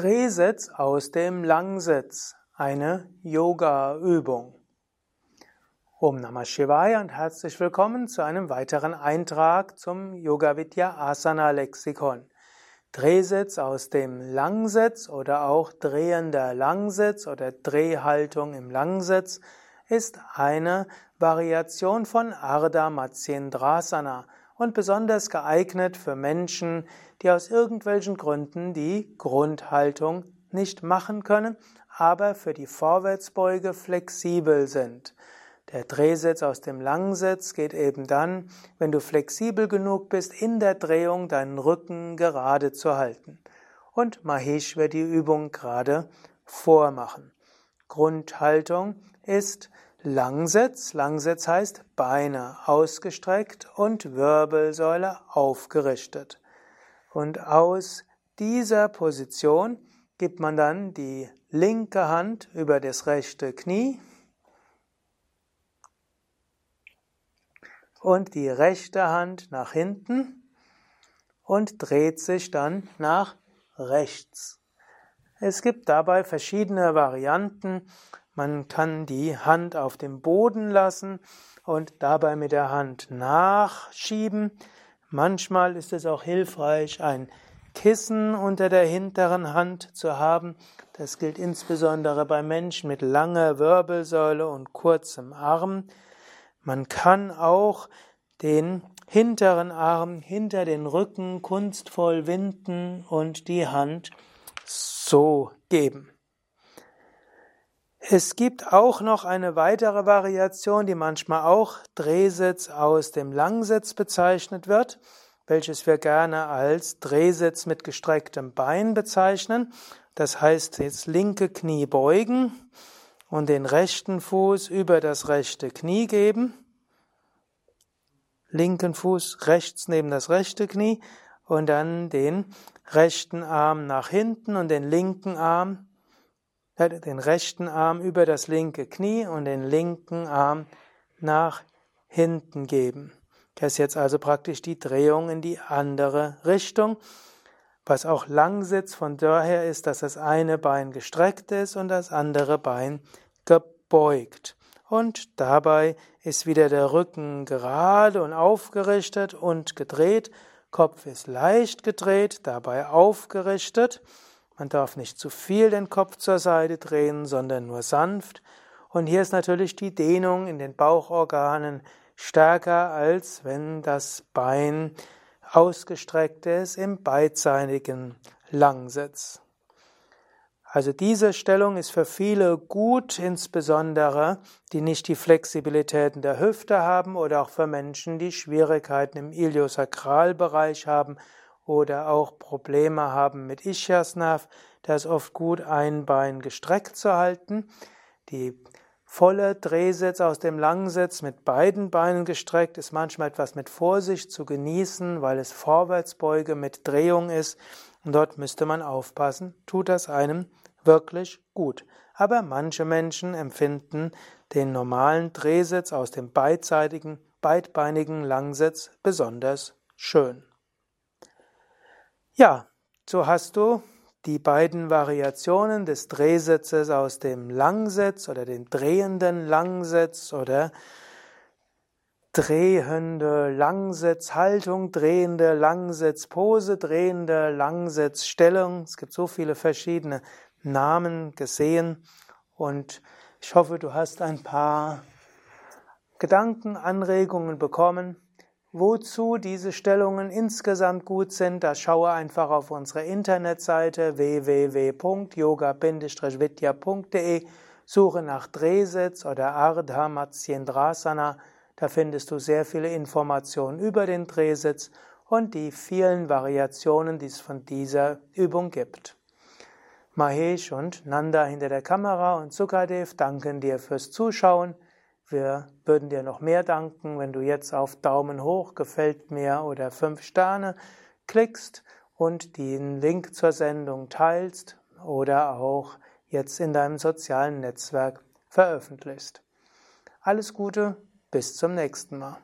Drehsitz aus dem Langsitz, eine Yoga-Übung. Om Namah Shivaya und herzlich willkommen zu einem weiteren Eintrag zum Yoga Vidya Asana Lexikon. Drehsitz aus dem Langsitz oder auch drehender Langsitz oder Drehhaltung im Langsitz ist eine Variation von Ardha Matsyendrasana und besonders geeignet für Menschen, die aus irgendwelchen Gründen die Grundhaltung nicht machen können, aber für die Vorwärtsbeuge flexibel sind. Der Drehsitz aus dem Langsitz geht eben dann, wenn du flexibel genug bist, in der Drehung deinen Rücken gerade zu halten. Und Mahesh wird die Übung gerade vormachen. Grundhaltung ist Langsitz. Langsitz heißt Beine ausgestreckt und Wirbelsäule aufgerichtet. Und aus dieser Position gibt man dann die linke Hand über das rechte Knie und die rechte Hand nach hinten und dreht sich dann nach rechts. Es gibt dabei verschiedene Varianten. Man kann die Hand auf dem Boden lassen und dabei mit der Hand nachschieben. Manchmal ist es auch hilfreich, ein Kissen unter der hinteren Hand zu haben. Das gilt insbesondere bei Menschen mit langer Wirbelsäule und kurzem Arm. Man kann auch den hinteren Arm hinter den Rücken kunstvoll winden und die Hand so geben. Es gibt auch noch eine weitere Variation, die manchmal auch Drehsitz aus dem Langsitz bezeichnet wird, welches wir gerne als Drehsitz mit gestrecktem Bein bezeichnen. Das heißt, jetzt linke Knie beugen und den rechten Fuß über das rechte Knie geben. Linken Fuß rechts neben das rechte Knie und dann den rechten Arm nach hinten und den linken Arm den rechten Arm über das linke Knie und den linken Arm nach hinten geben. Das ist jetzt also praktisch die Drehung in die andere Richtung. Was auch Langsitz von daher ist, dass das eine Bein gestreckt ist und das andere Bein gebeugt. Und dabei ist wieder der Rücken gerade und aufgerichtet und gedreht. Kopf ist leicht gedreht, dabei aufgerichtet. Man darf nicht zu viel den Kopf zur Seite drehen, sondern nur sanft. Und hier ist natürlich die Dehnung in den Bauchorganen stärker, als wenn das Bein ausgestreckt ist im beidseitigen Langsitz. Also diese Stellung ist für viele gut, insbesondere die nicht die Flexibilitäten der Hüfte haben oder auch für Menschen, die Schwierigkeiten im Iliosakralbereich haben oder auch Probleme haben mit Ischiasnerv, da ist oft gut, ein Bein gestreckt zu halten. Die volle Drehsitz aus dem Langsitz mit beiden Beinen gestreckt ist manchmal etwas mit Vorsicht zu genießen, weil es Vorwärtsbeuge mit Drehung ist. Und dort müsste man aufpassen, tut das einem wirklich gut. Aber manche Menschen empfinden den normalen Drehsitz aus dem beidseitigen, beidbeinigen Langsitz besonders schön. Ja, so hast du die beiden Variationen des Drehsitzes aus dem Langsitz oder dem drehenden Langsitz oder drehende Langsitzhaltung, drehende Langsitzpose, drehende Langsitzstellung. Es gibt so viele verschiedene Namen gesehen und ich hoffe, du hast ein paar Gedanken, Anregungen bekommen Wozu diese Stellungen insgesamt gut sind, da schaue einfach auf unsere Internetseite www.yoga-vidya.de, suche nach Drehsitz oder Ardha Matsyendrasana, da findest du sehr viele Informationen über den Drehsitz und die vielen Variationen, die es von dieser Übung gibt. Mahesh und Nanda hinter der Kamera und Sukadev danken dir fürs Zuschauen. Wir würden dir noch mehr danken, wenn du jetzt auf Daumen hoch, gefällt mir oder fünf Sterne klickst und den Link zur Sendung teilst oder auch jetzt in deinem sozialen Netzwerk veröffentlichst. Alles Gute, bis zum nächsten Mal.